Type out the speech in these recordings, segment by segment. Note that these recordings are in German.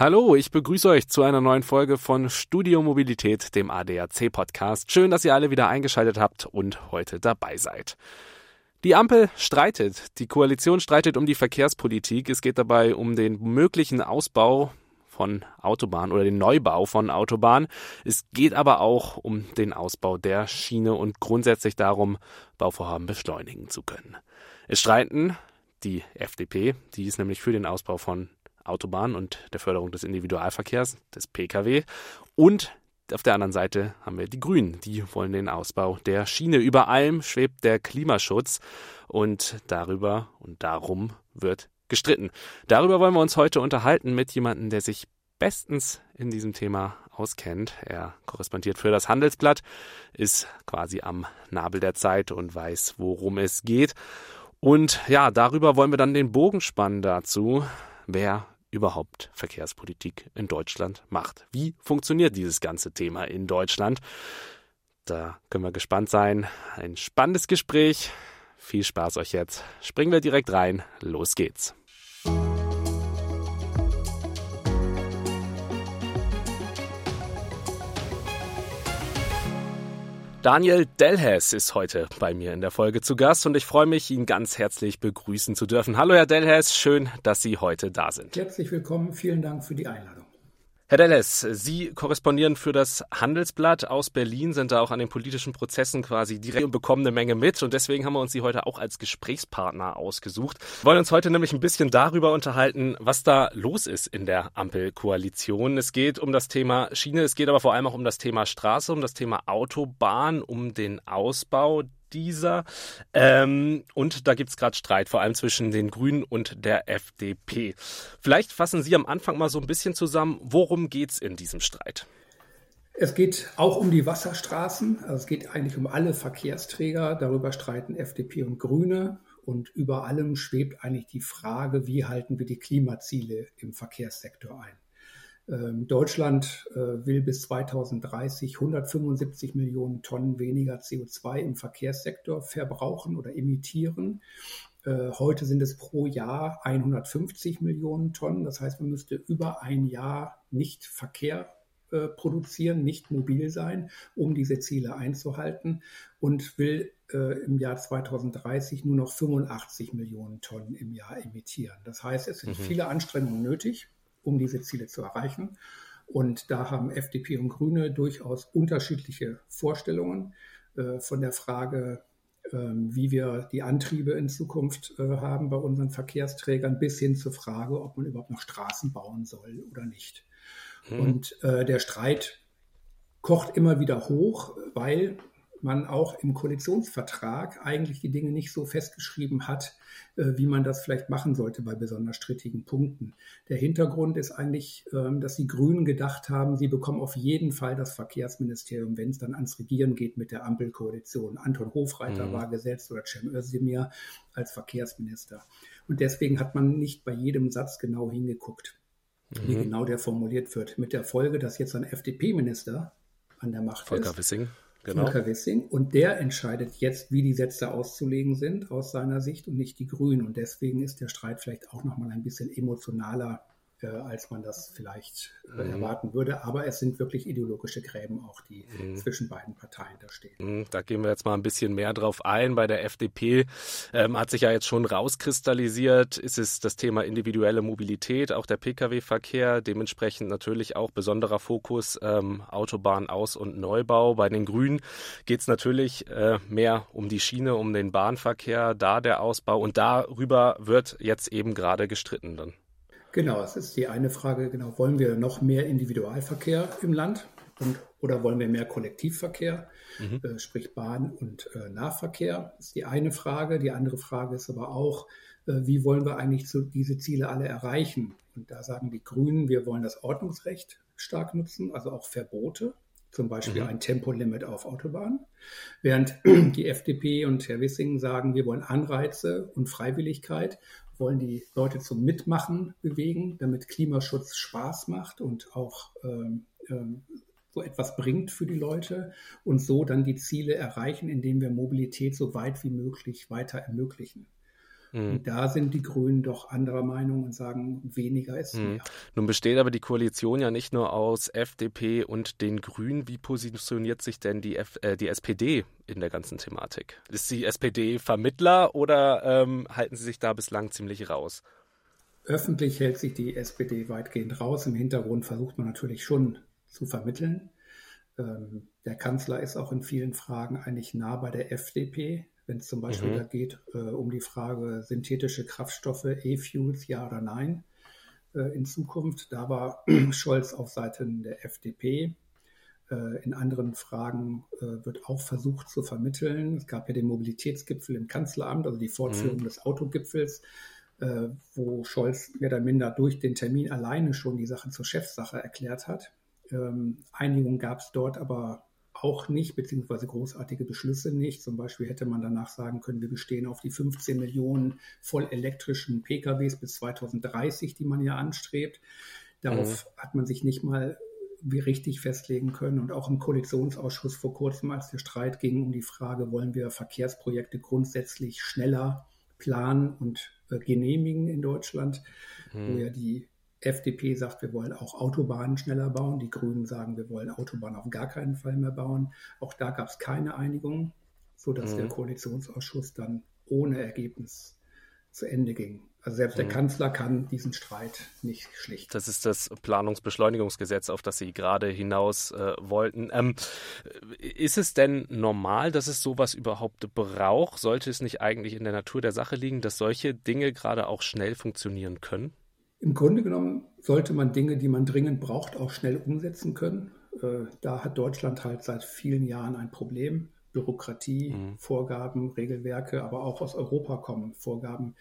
Hallo, ich begrüße euch zu einer neuen Folge von Studio Mobilität, dem ADAC Podcast. Schön, dass ihr alle wieder eingeschaltet habt und heute dabei seid. Die Ampel streitet, die Koalition streitet um die Verkehrspolitik. Es geht dabei um den möglichen Ausbau von Autobahnen oder den Neubau von Autobahnen. Es geht aber auch um den Ausbau der Schiene und grundsätzlich darum, Bauvorhaben beschleunigen zu können. Es streiten die FDP, die ist nämlich für den Ausbau von Autobahnen und der Förderung des Individualverkehrs, des Pkw. Und auf der anderen Seite haben wir die Grünen, die wollen den Ausbau der Schiene. Über allem schwebt der Klimaschutz und darüber und darum wird gestritten. Darüber wollen wir uns heute unterhalten mit jemandem, der sich bestens in diesem Thema auskennt. Er korrespondiert für das Handelsblatt, ist quasi am Nabel der Zeit und weiß, worum es geht. Und ja, darüber wollen wir dann den Bogen spannen dazu, wer überhaupt Verkehrspolitik in Deutschland macht. Wie funktioniert dieses ganze Thema in Deutschland? Da können wir gespannt sein. Ein spannendes Gespräch. Viel Spaß euch jetzt. Springen wir direkt rein. Los geht's. Daniel Delhes ist heute bei mir in der Folge zu Gast und ich freue mich, ihn ganz herzlich begrüßen zu dürfen. Hallo, Herr Delhes, schön, dass Sie heute da sind. Herzlich willkommen, vielen Dank für die Einladung. Herr Delles, Sie korrespondieren für das Handelsblatt aus Berlin, sind da auch an den politischen Prozessen quasi direkt und bekommen eine Menge mit. Und deswegen haben wir uns Sie heute auch als Gesprächspartner ausgesucht. Wir wollen uns heute nämlich ein bisschen darüber unterhalten, was da los ist in der Ampelkoalition. Es geht um das Thema Schiene, es geht aber vor allem auch um das Thema Straße, um das Thema Autobahn, um den Ausbau dieser. Ähm, und da gibt es gerade Streit, vor allem zwischen den Grünen und der FDP. Vielleicht fassen Sie am Anfang mal so ein bisschen zusammen, worum geht es in diesem Streit? Es geht auch um die Wasserstraßen. Also es geht eigentlich um alle Verkehrsträger. Darüber streiten FDP und Grüne. Und über allem schwebt eigentlich die Frage, wie halten wir die Klimaziele im Verkehrssektor ein. Ähm, Deutschland äh, will bis 2030 175 Millionen Tonnen weniger CO2 im Verkehrssektor verbrauchen oder emittieren. Äh, heute sind es pro Jahr 150 Millionen Tonnen. Das heißt, man müsste über ein Jahr nicht Verkehr äh, produzieren, nicht mobil sein, um diese Ziele einzuhalten und will im Jahr 2030 nur noch 85 Millionen Tonnen im Jahr emittieren. Das heißt, es sind mhm. viele Anstrengungen nötig um diese Ziele zu erreichen. Und da haben FDP und Grüne durchaus unterschiedliche Vorstellungen äh, von der Frage, äh, wie wir die Antriebe in Zukunft äh, haben bei unseren Verkehrsträgern, bis hin zur Frage, ob man überhaupt noch Straßen bauen soll oder nicht. Mhm. Und äh, der Streit kocht immer wieder hoch, weil man auch im Koalitionsvertrag eigentlich die Dinge nicht so festgeschrieben hat, äh, wie man das vielleicht machen sollte bei besonders strittigen Punkten. Der Hintergrund ist eigentlich, ähm, dass die Grünen gedacht haben, sie bekommen auf jeden Fall das Verkehrsministerium, wenn es dann ans Regieren geht mit der Ampelkoalition. Anton Hofreiter mhm. war gesetzt oder Cem Özdemir als Verkehrsminister. Und deswegen hat man nicht bei jedem Satz genau hingeguckt, mhm. wie genau der formuliert wird. Mit der Folge, dass jetzt ein FDP-Minister an der Macht Volker ist. Wissing genau. Volker Wissing. Und der entscheidet jetzt, wie die Sätze auszulegen sind aus seiner Sicht und nicht die Grünen. Und deswegen ist der Streit vielleicht auch nochmal ein bisschen emotionaler als man das vielleicht äh, mhm. erwarten würde. Aber es sind wirklich ideologische Gräben auch, die mhm. zwischen beiden Parteien da stehen. Mhm, da gehen wir jetzt mal ein bisschen mehr drauf ein. Bei der FDP ähm, hat sich ja jetzt schon rauskristallisiert, ist es das Thema individuelle Mobilität, auch der Pkw-Verkehr, dementsprechend natürlich auch besonderer Fokus ähm, Autobahn Aus- und Neubau. Bei den Grünen geht es natürlich äh, mehr um die Schiene, um den Bahnverkehr, da der Ausbau und darüber wird jetzt eben gerade gestritten dann. Genau, es ist die eine Frage, genau, wollen wir noch mehr Individualverkehr im Land und, oder wollen wir mehr Kollektivverkehr, mhm. äh, sprich Bahn und äh, Nahverkehr? Das ist die eine Frage. Die andere Frage ist aber auch, äh, wie wollen wir eigentlich so diese Ziele alle erreichen? Und da sagen die Grünen, wir wollen das Ordnungsrecht stark nutzen, also auch Verbote zum Beispiel mhm. ein Tempolimit auf Autobahnen, während die FDP und Herr Wissing sagen, wir wollen Anreize und Freiwilligkeit wollen die Leute zum Mitmachen bewegen, damit Klimaschutz Spaß macht und auch ähm, ähm, so etwas bringt für die Leute und so dann die Ziele erreichen, indem wir Mobilität so weit wie möglich weiter ermöglichen. Mhm. Und da sind die Grünen doch anderer Meinung und sagen, weniger ist mhm. mehr. Nun besteht aber die Koalition ja nicht nur aus FDP und den Grünen. Wie positioniert sich denn die, F äh, die SPD in der ganzen Thematik? Ist die SPD Vermittler oder ähm, halten sie sich da bislang ziemlich raus? Öffentlich hält sich die SPD weitgehend raus. Im Hintergrund versucht man natürlich schon zu vermitteln. Ähm, der Kanzler ist auch in vielen Fragen eigentlich nah bei der FDP wenn es zum Beispiel mhm. da geht äh, um die Frage synthetische Kraftstoffe, E-Fuels, ja oder nein äh, in Zukunft. Da war Scholz auf Seiten der FDP. Äh, in anderen Fragen äh, wird auch versucht zu vermitteln. Es gab ja den Mobilitätsgipfel im Kanzleramt, also die Fortführung mhm. des Autogipfels, äh, wo Scholz mehr oder minder durch den Termin alleine schon die Sache zur Chefsache erklärt hat. Ähm, Einigung gab es dort aber auch nicht, beziehungsweise großartige Beschlüsse nicht. Zum Beispiel hätte man danach sagen können, wir bestehen auf die 15 Millionen voll elektrischen PKWs bis 2030, die man ja anstrebt. Darauf mhm. hat man sich nicht mal wie richtig festlegen können. Und auch im Koalitionsausschuss vor kurzem, als der Streit ging um die Frage, wollen wir Verkehrsprojekte grundsätzlich schneller planen und äh, genehmigen in Deutschland, mhm. wo ja die FDP sagt, wir wollen auch Autobahnen schneller bauen. Die Grünen sagen, wir wollen Autobahnen auf gar keinen Fall mehr bauen. Auch da gab es keine Einigung, sodass mhm. der Koalitionsausschuss dann ohne Ergebnis zu Ende ging. Also selbst mhm. der Kanzler kann diesen Streit nicht schlichten. Das ist das Planungsbeschleunigungsgesetz, auf das Sie gerade hinaus äh, wollten. Ähm, ist es denn normal, dass es sowas überhaupt braucht? Sollte es nicht eigentlich in der Natur der Sache liegen, dass solche Dinge gerade auch schnell funktionieren können? Im Grunde genommen sollte man Dinge, die man dringend braucht, auch schnell umsetzen können. Äh, da hat Deutschland halt seit vielen Jahren ein Problem. Bürokratie, mhm. Vorgaben, Regelwerke, aber auch aus Europa kommen Vorgaben,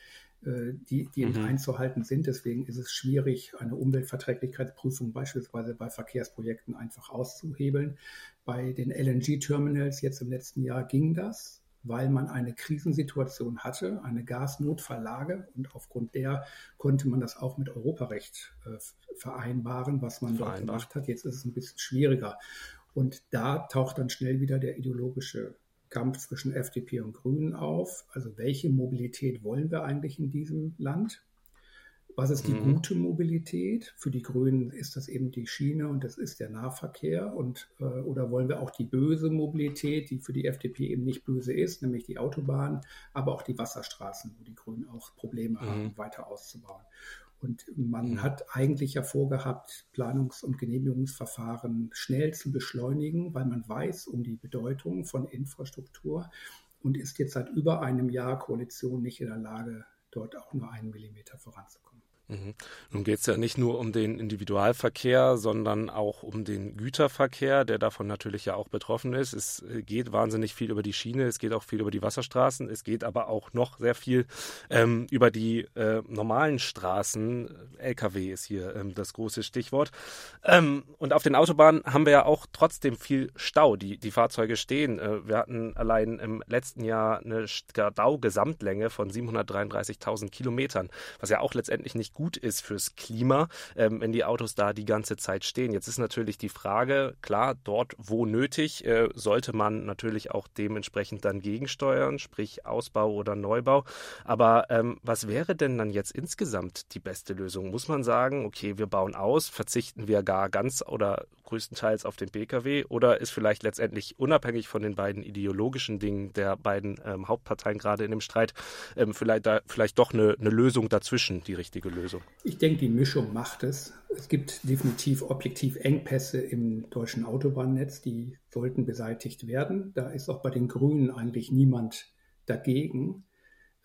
äh, die, die mhm. einzuhalten sind. Deswegen ist es schwierig, eine Umweltverträglichkeitsprüfung beispielsweise bei Verkehrsprojekten einfach auszuhebeln. Bei den LNG-Terminals jetzt im letzten Jahr ging das weil man eine Krisensituation hatte, eine Gasnotverlage und aufgrund der konnte man das auch mit Europarecht äh, vereinbaren, was man dort gemacht hat. Jetzt ist es ein bisschen schwieriger. Und da taucht dann schnell wieder der ideologische Kampf zwischen FDP und Grünen auf. Also welche Mobilität wollen wir eigentlich in diesem Land? Was ist die mhm. gute Mobilität? Für die Grünen ist das eben die Schiene und das ist der Nahverkehr. Und, äh, oder wollen wir auch die böse Mobilität, die für die FDP eben nicht böse ist, nämlich die Autobahn, aber auch die Wasserstraßen, wo die Grünen auch Probleme mhm. haben, weiter auszubauen. Und man mhm. hat eigentlich ja vorgehabt, Planungs- und Genehmigungsverfahren schnell zu beschleunigen, weil man weiß um die Bedeutung von Infrastruktur und ist jetzt seit über einem Jahr Koalition nicht in der Lage, dort auch nur einen Millimeter voranzukommen. Mhm. Nun geht es ja nicht nur um den Individualverkehr, sondern auch um den Güterverkehr, der davon natürlich ja auch betroffen ist. Es äh, geht wahnsinnig viel über die Schiene, es geht auch viel über die Wasserstraßen, es geht aber auch noch sehr viel ähm, über die äh, normalen Straßen. Lkw ist hier ähm, das große Stichwort. Ähm, und auf den Autobahnen haben wir ja auch trotzdem viel Stau. Die, die Fahrzeuge stehen. Äh, wir hatten allein im letzten Jahr eine Stau-Gesamtlänge von 733.000 Kilometern, was ja auch letztendlich nicht gut ist fürs Klima, ähm, wenn die Autos da die ganze Zeit stehen. Jetzt ist natürlich die Frage, klar, dort wo nötig, äh, sollte man natürlich auch dementsprechend dann gegensteuern, sprich Ausbau oder Neubau. Aber ähm, was wäre denn dann jetzt insgesamt die beste Lösung? Muss man sagen, okay, wir bauen aus, verzichten wir gar ganz oder größtenteils auf den Pkw oder ist vielleicht letztendlich unabhängig von den beiden ideologischen Dingen der beiden ähm, Hauptparteien gerade in dem Streit ähm, vielleicht, da, vielleicht doch eine, eine Lösung dazwischen die richtige Lösung? Ich denke, die Mischung macht es. Es gibt definitiv objektiv Engpässe im deutschen Autobahnnetz, die sollten beseitigt werden. Da ist auch bei den Grünen eigentlich niemand dagegen.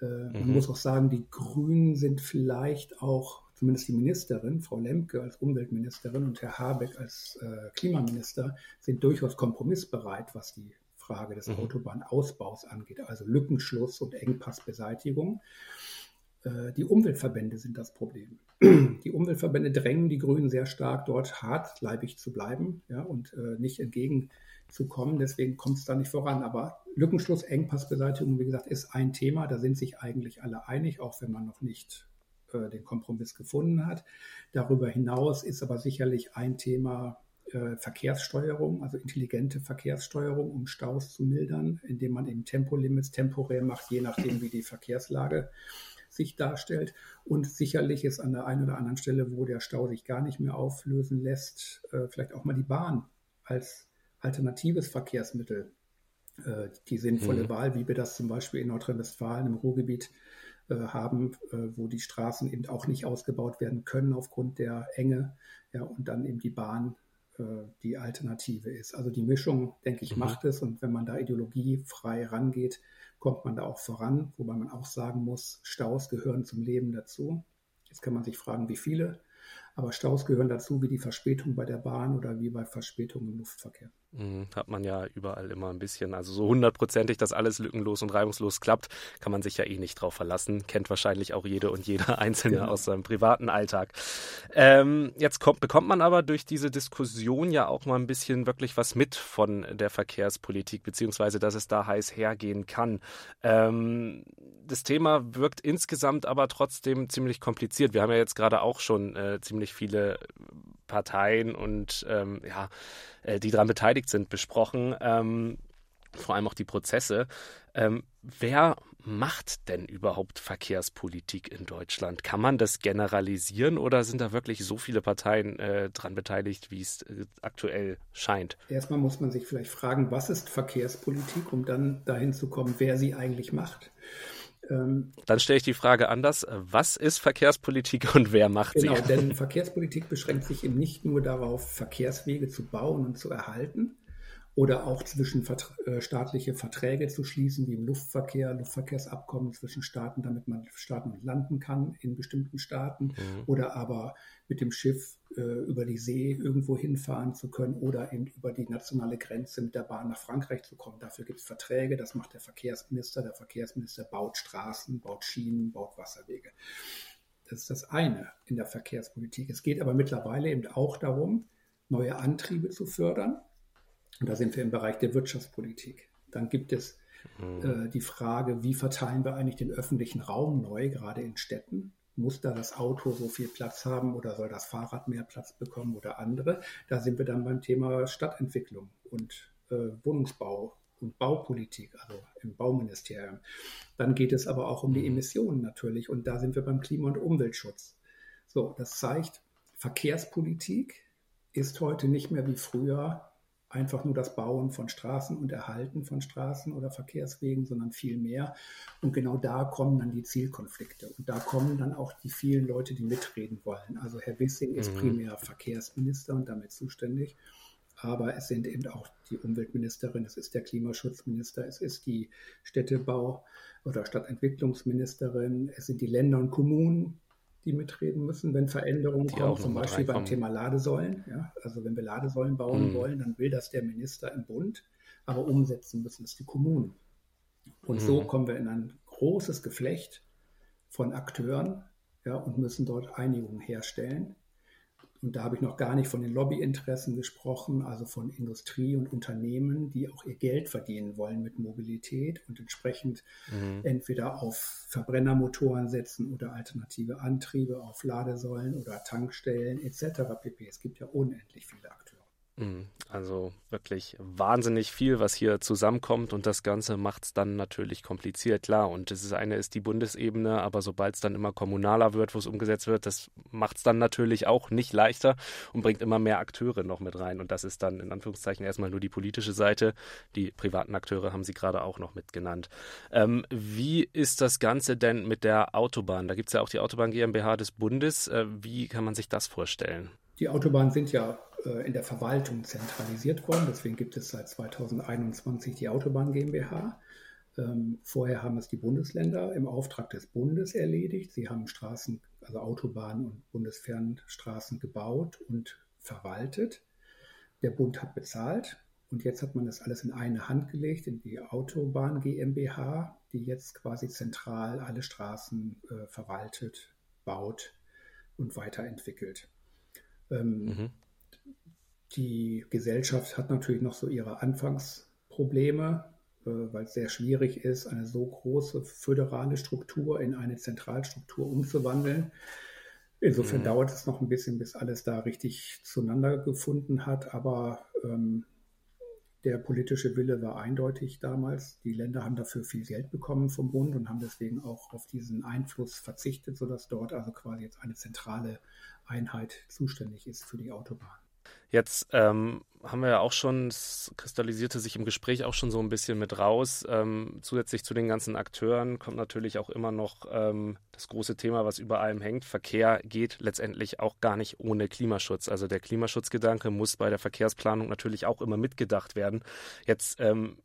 Äh, man mhm. muss auch sagen, die Grünen sind vielleicht auch zumindest die Ministerin, Frau Lemke als Umweltministerin und Herr Habeck als äh, Klimaminister sind durchaus kompromissbereit, was die Frage des mhm. Autobahnausbaus angeht, also Lückenschluss und Engpassbeseitigung. Äh, die Umweltverbände sind das Problem. Die Umweltverbände drängen die Grünen sehr stark, dort hartleibig zu bleiben ja, und äh, nicht entgegenzukommen. Deswegen kommt es da nicht voran. Aber Lückenschluss, Engpassbeseitigung, wie gesagt, ist ein Thema. Da sind sich eigentlich alle einig, auch wenn man noch nicht äh, den Kompromiss gefunden hat. Darüber hinaus ist aber sicherlich ein Thema äh, Verkehrssteuerung, also intelligente Verkehrssteuerung, um Staus zu mildern, indem man eben Tempolimits temporär macht, je nachdem, wie die Verkehrslage sich darstellt. Und sicherlich ist an der einen oder anderen Stelle, wo der Stau sich gar nicht mehr auflösen lässt, äh, vielleicht auch mal die Bahn als alternatives Verkehrsmittel äh, die sinnvolle mhm. Wahl, wie wir das zum Beispiel in Nordrhein-Westfalen im Ruhrgebiet äh, haben, wo die Straßen eben auch nicht ausgebaut werden können aufgrund der Enge, ja, und dann eben die Bahn die Alternative ist. Also die Mischung, denke ich, mhm. macht es. Und wenn man da ideologiefrei rangeht, kommt man da auch voran, wobei man auch sagen muss, Staus gehören zum Leben dazu. Jetzt kann man sich fragen, wie viele. Aber Staus gehören dazu, wie die Verspätung bei der Bahn oder wie bei Verspätungen im Luftverkehr. Mhm, hat man ja überall immer ein bisschen. Also so hundertprozentig, dass alles lückenlos und reibungslos klappt, kann man sich ja eh nicht drauf verlassen. Kennt wahrscheinlich auch jede und jeder Einzelne genau. aus seinem privaten Alltag. Ähm, jetzt kommt, bekommt man aber durch diese Diskussion ja auch mal ein bisschen wirklich was mit von der Verkehrspolitik, beziehungsweise dass es da heiß hergehen kann. Ähm, das Thema wirkt insgesamt aber trotzdem ziemlich kompliziert. Wir haben ja jetzt gerade auch schon äh, ziemlich viele Parteien und ähm, ja, äh, die daran beteiligt sind, besprochen. Ähm, vor allem auch die Prozesse. Ähm, wer macht denn überhaupt Verkehrspolitik in Deutschland? Kann man das generalisieren oder sind da wirklich so viele Parteien äh, dran beteiligt, wie es äh, aktuell scheint? Erstmal muss man sich vielleicht fragen, was ist Verkehrspolitik, um dann dahin zu kommen, wer sie eigentlich macht. Ähm, Dann stelle ich die Frage anders. Was ist Verkehrspolitik und wer macht genau, sie? Genau, denn Verkehrspolitik beschränkt sich eben nicht nur darauf, Verkehrswege zu bauen und zu erhalten, oder auch zwischen äh, staatliche Verträge zu schließen, wie im Luftverkehr, Luftverkehrsabkommen zwischen Staaten, damit man starten und landen kann in bestimmten Staaten, mhm. oder aber mit dem Schiff äh, über die See irgendwo hinfahren zu können oder eben über die nationale Grenze mit der Bahn nach Frankreich zu kommen. Dafür gibt es Verträge, das macht der Verkehrsminister. Der Verkehrsminister baut Straßen, baut Schienen, baut Wasserwege. Das ist das eine in der Verkehrspolitik. Es geht aber mittlerweile eben auch darum, neue Antriebe zu fördern und da sind wir im Bereich der Wirtschaftspolitik. Dann gibt es mhm. äh, die Frage, wie verteilen wir eigentlich den öffentlichen Raum neu, gerade in Städten? Muss da das Auto so viel Platz haben oder soll das Fahrrad mehr Platz bekommen oder andere? Da sind wir dann beim Thema Stadtentwicklung und äh, Wohnungsbau und Baupolitik, also im Bauministerium. Dann geht es aber auch um die mhm. Emissionen natürlich und da sind wir beim Klima- und Umweltschutz. So, das zeigt, Verkehrspolitik ist heute nicht mehr wie früher einfach nur das Bauen von Straßen und Erhalten von Straßen oder Verkehrswegen, sondern viel mehr. Und genau da kommen dann die Zielkonflikte. Und da kommen dann auch die vielen Leute, die mitreden wollen. Also Herr Wissing ist mhm. primär Verkehrsminister und damit zuständig. Aber es sind eben auch die Umweltministerin, es ist der Klimaschutzminister, es ist die Städtebau- oder Stadtentwicklungsministerin, es sind die Länder und Kommunen, die mitreden müssen, wenn Veränderungen die kommen, zum Beispiel beim Thema Ladesäulen. Ja? Also wenn wir Ladesäulen bauen mhm. wollen, dann will das der Minister im Bund, aber umsetzen müssen es die Kommunen. Und mhm. so kommen wir in ein großes Geflecht von Akteuren ja, und müssen dort Einigungen herstellen. Und da habe ich noch gar nicht von den Lobbyinteressen gesprochen, also von Industrie und Unternehmen, die auch ihr Geld verdienen wollen mit Mobilität und entsprechend mhm. entweder auf Verbrennermotoren setzen oder alternative Antriebe auf Ladesäulen oder Tankstellen etc. pp. Es gibt ja unendlich viele Akteure. Mhm. Also wirklich wahnsinnig viel, was hier zusammenkommt und das Ganze macht es dann natürlich kompliziert, klar. Und das eine ist die Bundesebene, aber sobald es dann immer kommunaler wird, wo es umgesetzt wird, das macht es dann natürlich auch nicht leichter und bringt immer mehr Akteure noch mit rein. Und das ist dann in Anführungszeichen erstmal nur die politische Seite. Die privaten Akteure haben Sie gerade auch noch mitgenannt. Ähm, wie ist das Ganze denn mit der Autobahn? Da gibt es ja auch die Autobahn GmbH des Bundes. Äh, wie kann man sich das vorstellen? Die Autobahnen sind ja äh, in der Verwaltung zentralisiert worden. Deswegen gibt es seit 2021 die Autobahn GmbH. Ähm, vorher haben es die Bundesländer im Auftrag des Bundes erledigt. Sie haben Straßen, also Autobahnen und Bundesfernstraßen gebaut und verwaltet. Der Bund hat bezahlt und jetzt hat man das alles in eine Hand gelegt, in die Autobahn GmbH, die jetzt quasi zentral alle Straßen äh, verwaltet, baut und weiterentwickelt. Ähm, mhm. Die Gesellschaft hat natürlich noch so ihre Anfangsprobleme, äh, weil es sehr schwierig ist, eine so große föderale Struktur in eine Zentralstruktur umzuwandeln. Insofern mhm. dauert es noch ein bisschen, bis alles da richtig zueinander gefunden hat. Aber ähm, Der politische Wille war eindeutig damals. Die Länder haben dafür viel Geld bekommen vom Bund und haben deswegen auch auf diesen Einfluss verzichtet, sodass dort also quasi jetzt eine zentrale Einheit zuständig ist für die Autobahn. Jetzt ähm, haben wir ja auch schon, es kristallisierte sich im Gespräch auch schon so ein bisschen mit raus. Ähm, zusätzlich zu den ganzen Akteuren kommt natürlich auch immer noch ähm, das große Thema, was über allem hängt. Verkehr geht letztendlich auch gar nicht ohne Klimaschutz. Also der Klimaschutzgedanke muss bei der Verkehrsplanung natürlich auch immer mitgedacht werden. Jetzt ähm,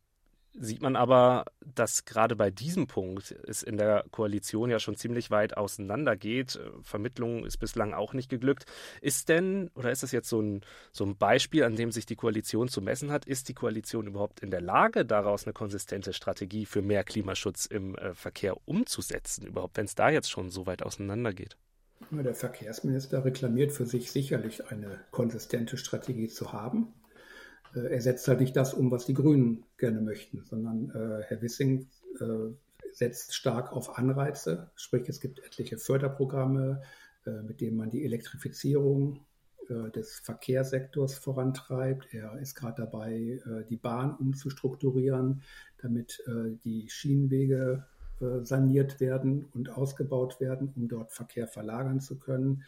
sieht man aber, dass gerade bei diesem Punkt es in der Koalition ja schon ziemlich weit auseinander geht. Vermittlung ist bislang auch nicht geglückt. Ist denn, oder ist das jetzt so ein, so ein Beispiel, an dem sich die Koalition zu messen hat, ist die Koalition überhaupt in der Lage, daraus eine konsistente Strategie für mehr Klimaschutz im äh, Verkehr umzusetzen, überhaupt, wenn es da jetzt schon so weit auseinander geht? Der Verkehrsminister reklamiert für sich sicherlich eine konsistente Strategie zu haben. Äh, er setzt halt nicht das um, was die Grünen gerne möchten, sondern äh, Herr Wissing äh, setzt stark auf Anreize, sprich es gibt etliche Förderprogramme, äh, mit denen man die Elektrifizierung äh, des Verkehrssektors vorantreibt. Er ist gerade dabei, äh, die Bahn umzustrukturieren, damit die Schienenwege saniert werden und ausgebaut werden, um dort Verkehr verlagern zu können.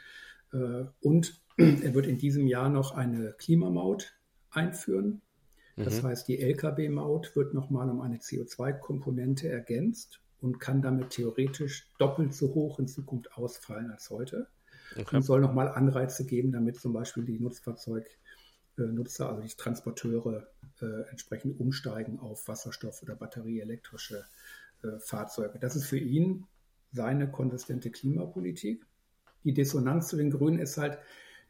Und er wird in diesem Jahr noch eine Klimamaut einführen. Das mhm. heißt, die Lkw-Maut wird nochmal um eine CO2-Komponente ergänzt und kann damit theoretisch doppelt so hoch in Zukunft ausfallen als heute. Okay. Und soll nochmal Anreize geben, damit zum Beispiel die Nutzfahrzeugnutzer, also die Transporteure, äh, entsprechend umsteigen auf Wasserstoff- oder batterieelektrische äh, Fahrzeuge. Das ist für ihn seine konsistente Klimapolitik. Die Dissonanz zu den Grünen ist halt,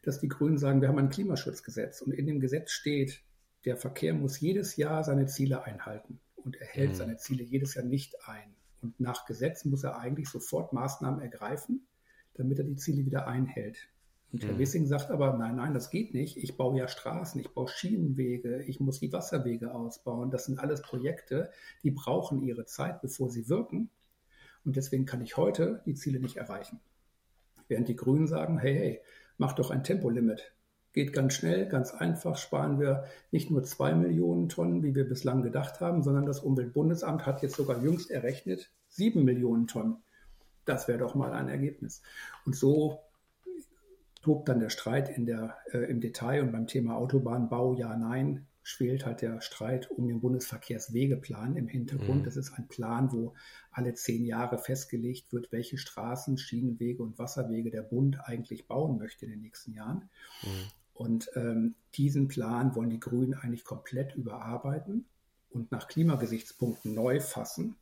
dass die Grünen sagen, wir haben ein Klimaschutzgesetz und in dem Gesetz steht, der Verkehr muss jedes Jahr seine Ziele einhalten und er hält mhm. seine Ziele jedes Jahr nicht ein. Und nach Gesetz muss er eigentlich sofort Maßnahmen ergreifen, damit er die Ziele wieder einhält. Und Herr mhm. Wissing sagt aber, nein, nein, das geht nicht. Ich baue ja Straßen, ich baue Schienenwege, ich muss die Wasserwege ausbauen. Das sind alles Projekte, die brauchen ihre Zeit, bevor sie wirken. Und deswegen kann ich heute die Ziele nicht erreichen. Während die Grünen sagen, hey, hey, mach doch ein Tempolimit. Geht ganz schnell, ganz einfach, sparen wir nicht nur zwei Millionen Tonnen, wie wir bislang gedacht haben, sondern das Umweltbundesamt hat jetzt sogar jüngst errechnet, sieben Millionen Tonnen. Das wäre doch mal ein Ergebnis. Und so tobt dann der Streit in der, äh, im Detail und beim Thema Autobahnbau, ja, nein, schwelt halt der Streit um den Bundesverkehrswegeplan im Hintergrund. Mhm. Das ist ein Plan, wo alle zehn Jahre festgelegt wird, welche Straßen, Schienenwege und Wasserwege der Bund eigentlich bauen möchte in den nächsten Jahren. Mhm. Und ähm, diesen Plan wollen die Grünen eigentlich komplett überarbeiten und nach Klimagesichtspunkten neu fassen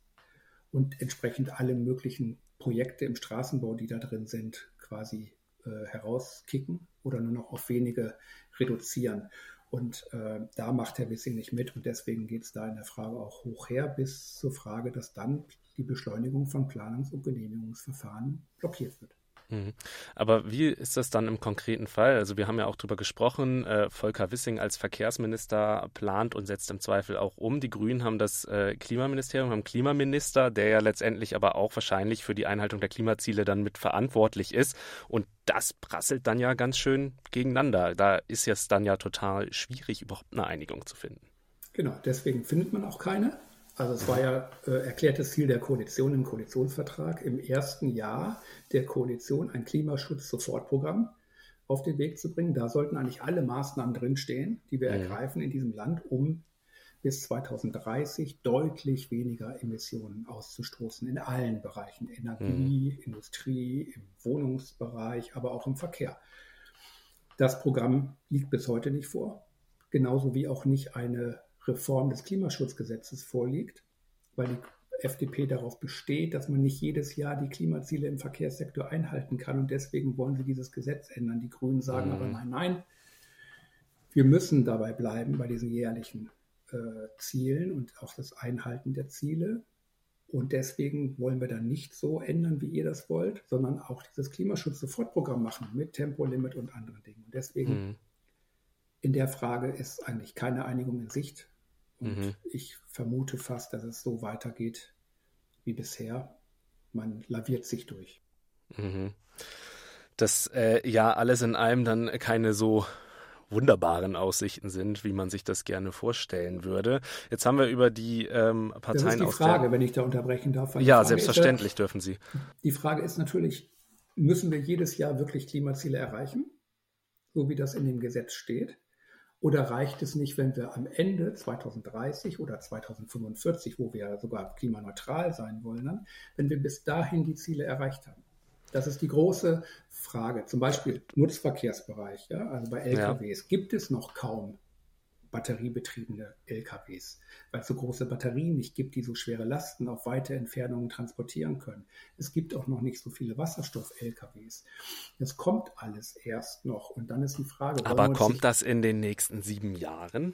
und entsprechend alle möglichen Projekte im Straßenbau, die da drin sind, quasi äh, herauskicken oder nur noch auf wenige reduzieren. Und äh, da macht Herr Wissing nicht mit und deswegen geht es da in der Frage auch hoch her bis zur Frage, dass dann die Beschleunigung von Planungs- und Genehmigungsverfahren blockiert wird. Mhm. Aber wie ist das dann im konkreten Fall? Also wir haben ja auch darüber gesprochen, äh, Volker Wissing als Verkehrsminister plant und setzt im Zweifel auch um. Die Grünen haben das äh, Klimaministerium, haben Klimaminister, der ja letztendlich aber auch wahrscheinlich für die Einhaltung der Klimaziele dann mit verantwortlich ist. Und das prasselt dann ja ganz schön gegeneinander. Da ist es dann ja total schwierig, überhaupt eine Einigung zu finden. Genau, deswegen findet man auch keine. Also es war ja äh, erklärtes Ziel der Koalition im Koalitionsvertrag, im ersten Jahr der Koalition ein Klimaschutz-Sofortprogramm auf den Weg zu bringen. Da sollten eigentlich alle Maßnahmen drinstehen, die wir ja. ergreifen in diesem Land, um bis 2030 deutlich weniger Emissionen auszustoßen in allen Bereichen, Energie, mhm. Industrie, im Wohnungsbereich, aber auch im Verkehr. Das Programm liegt bis heute nicht vor, genauso wie auch nicht eine Reform des Klimaschutzgesetzes vorliegt, weil die FDP darauf besteht, dass man nicht jedes Jahr die Klimaziele im Verkehrssektor einhalten kann und deswegen wollen sie dieses Gesetz ändern. Die Grünen sagen mhm. aber nein, nein, wir müssen dabei bleiben bei diesen jährlichen äh, Zielen und auch das Einhalten der Ziele. Und deswegen wollen wir dann nicht so ändern, wie ihr das wollt, sondern auch dieses Klimaschutz-Sofortprogramm machen mit Tempolimit und anderen Dingen. Und deswegen mhm. in der Frage ist eigentlich keine Einigung in Sicht. Und mhm. ich vermute fast, dass es so weitergeht wie bisher. Man laviert sich durch. Mhm. Das äh, ja alles in allem dann keine so wunderbaren Aussichten sind, wie man sich das gerne vorstellen würde. Jetzt haben wir über die ähm, Parteien das ist die Frage, der... wenn ich da unterbrechen darf. Ja, selbstverständlich ja, dürfen Sie. Die Frage ist natürlich, müssen wir jedes Jahr wirklich Klimaziele erreichen, so wie das in dem Gesetz steht? Oder reicht es nicht, wenn wir am Ende 2030 oder 2045, wo wir sogar klimaneutral sein wollen, dann, wenn wir bis dahin die Ziele erreicht haben? Das ist die große Frage. Zum Beispiel Nutzverkehrsbereich, ja, also bei LKWs ja. gibt es noch kaum batteriebetriebene LKWs, weil es so große Batterien nicht gibt, die so schwere Lasten auf weite Entfernungen transportieren können. Es gibt auch noch nicht so viele Wasserstoff-LKWs. Das kommt alles erst noch. Und dann ist die Frage. Aber kommt das in den nächsten sieben Jahren?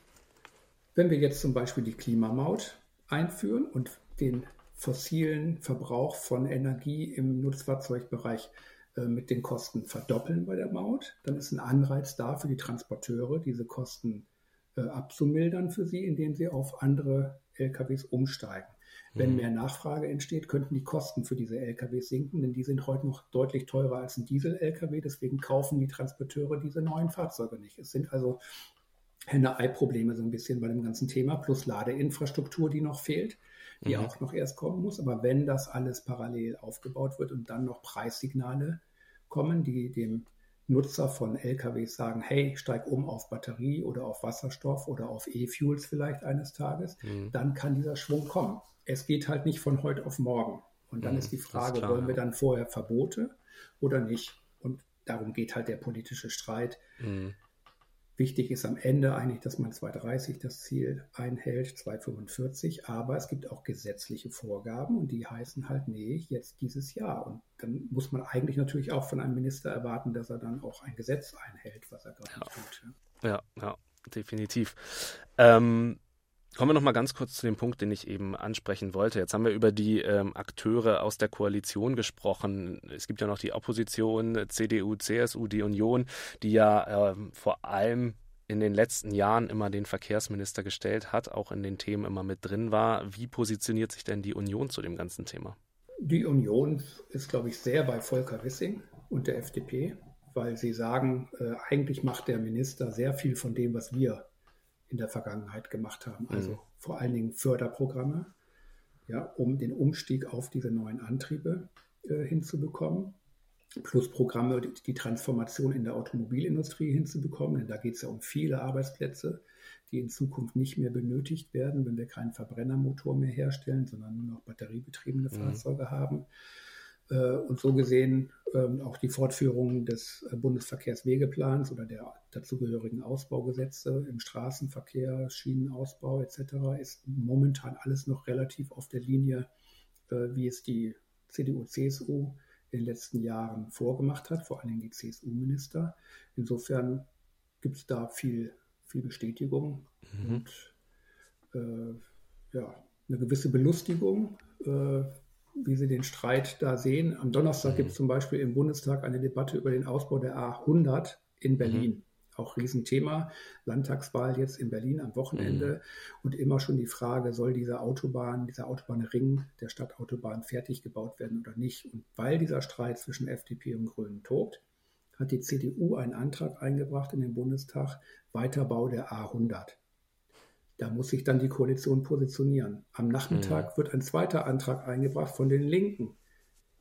Wenn wir jetzt zum Beispiel die Klimamaut einführen und den fossilen Verbrauch von Energie im Nutzfahrzeugbereich äh, mit den Kosten verdoppeln bei der Maut, dann ist ein Anreiz da für die Transporteure, diese Kosten äh, abzumildern für sie, indem sie auf andere LKWs umsteigen. Wenn mhm. mehr Nachfrage entsteht, könnten die Kosten für diese LKWs sinken, denn die sind heute noch deutlich teurer als ein Diesel-LKW. Deswegen kaufen die Transporteure diese neuen Fahrzeuge nicht. Es sind also Henne-Ei-Probleme so ein bisschen bei dem ganzen Thema, plus Ladeinfrastruktur, die noch fehlt, die mhm. auch noch erst kommen muss. Aber wenn das alles parallel aufgebaut wird und dann noch Preissignale kommen, die dem Nutzer von LKWs sagen, hey, steig um auf Batterie oder auf Wasserstoff oder auf E-Fuels vielleicht eines Tages, mhm. dann kann dieser Schwung kommen. Es geht halt nicht von heute auf morgen. Und dann mhm, ist die Frage, ist klar, wollen wir dann vorher Verbote oder nicht? Und darum geht halt der politische Streit. Mhm. Wichtig ist am Ende eigentlich, dass man 230 das Ziel einhält, 245, aber es gibt auch gesetzliche Vorgaben und die heißen halt, nee, jetzt dieses Jahr. Und dann muss man eigentlich natürlich auch von einem Minister erwarten, dass er dann auch ein Gesetz einhält, was er gerade ja. tut. Ja, ja, ja definitiv. Ähm, Kommen wir noch mal ganz kurz zu dem Punkt, den ich eben ansprechen wollte. Jetzt haben wir über die ähm, Akteure aus der Koalition gesprochen. Es gibt ja noch die Opposition, CDU, CSU, die Union, die ja ähm, vor allem in den letzten Jahren immer den Verkehrsminister gestellt hat, auch in den Themen immer mit drin war. Wie positioniert sich denn die Union zu dem ganzen Thema? Die Union ist, glaube ich, sehr bei Volker Wissing und der FDP, weil sie sagen, äh, eigentlich macht der Minister sehr viel von dem, was wir in der Vergangenheit gemacht haben. Also mhm. vor allen Dingen Förderprogramme, ja, um den Umstieg auf diese neuen Antriebe äh, hinzubekommen. Plus Programme, die, die Transformation in der Automobilindustrie hinzubekommen. Denn da geht es ja um viele Arbeitsplätze, die in Zukunft nicht mehr benötigt werden, wenn wir keinen Verbrennermotor mehr herstellen, sondern nur noch batteriebetriebene mhm. Fahrzeuge haben. Äh, und so gesehen ähm, auch die Fortführung des äh, Bundesverkehrswegeplans oder der dazugehörigen Ausbaugesetze im Straßenverkehr, Schienenausbau etc. ist momentan alles noch relativ auf der Linie, äh, wie es die CDU, CSU in den letzten Jahren vorgemacht hat, vor allem die CSU-Minister. Insofern gibt es da viel, viel Bestätigung mhm. und äh, ja, eine gewisse Belustigung. Äh, wie Sie den Streit da sehen. Am Donnerstag mhm. gibt es zum Beispiel im Bundestag eine Debatte über den Ausbau der A100 in mhm. Berlin. Mhm. Auch Riesenthema. Landtagswahl jetzt in Berlin am Wochenende. Mhm. Und immer schon die Frage, soll diese Autobahn, dieser Autobahnring der Stadtautobahn fertig gebaut werden oder nicht? Und weil dieser Streit zwischen FDP und Grünen tobt, hat die CDU einen Antrag eingebracht in den Bundestag, Weiterbau der A100. Da muss sich dann die Koalition positionieren. Am Nachmittag mhm. wird ein zweiter Antrag eingebracht von den Linken.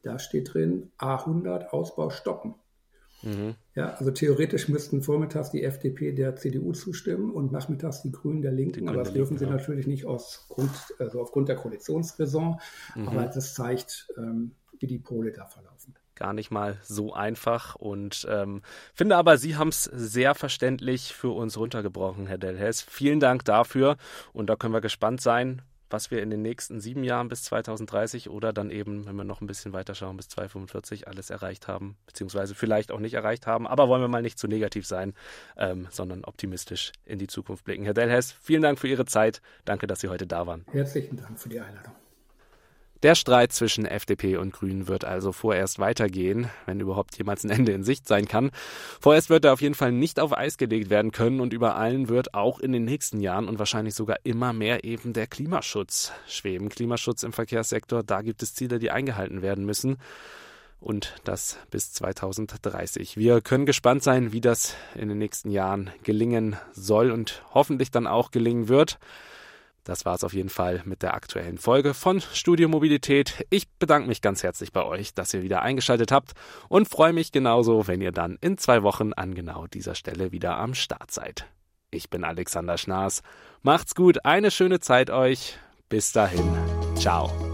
Da steht drin, A100 Ausbau stoppen. Mhm. Ja, also theoretisch müssten vormittags die FDP der CDU zustimmen und nachmittags die Grünen der Linken. Aber das dürfen sie ja. natürlich nicht aus Grund, also aufgrund der Koalitionsräson. Mhm. Aber das zeigt, ähm, wie die Pole da verlaufen gar nicht mal so einfach und ähm, finde aber, Sie haben es sehr verständlich für uns runtergebrochen, Herr Delhess. Vielen Dank dafür und da können wir gespannt sein, was wir in den nächsten sieben Jahren bis 2030 oder dann eben, wenn wir noch ein bisschen weiter schauen, bis 2045 alles erreicht haben, beziehungsweise vielleicht auch nicht erreicht haben. Aber wollen wir mal nicht zu negativ sein, ähm, sondern optimistisch in die Zukunft blicken. Herr Delhess, vielen Dank für Ihre Zeit. Danke, dass Sie heute da waren. Herzlichen Dank für die Einladung. Der Streit zwischen FDP und Grünen wird also vorerst weitergehen, wenn überhaupt jemals ein Ende in Sicht sein kann. Vorerst wird er auf jeden Fall nicht auf Eis gelegt werden können und über allen wird auch in den nächsten Jahren und wahrscheinlich sogar immer mehr eben der Klimaschutz schweben. Klimaschutz im Verkehrssektor, da gibt es Ziele, die eingehalten werden müssen. und das bis 2030. Wir können gespannt sein, wie das in den nächsten Jahren gelingen soll und hoffentlich dann auch gelingen wird. Das war es auf jeden Fall mit der aktuellen Folge von Studio Mobilität. Ich bedanke mich ganz herzlich bei euch, dass ihr wieder eingeschaltet habt und freue mich genauso, wenn ihr dann in zwei Wochen an genau dieser Stelle wieder am Start seid. Ich bin Alexander Schnaas. Macht's gut, eine schöne Zeit euch. Bis dahin. Ciao.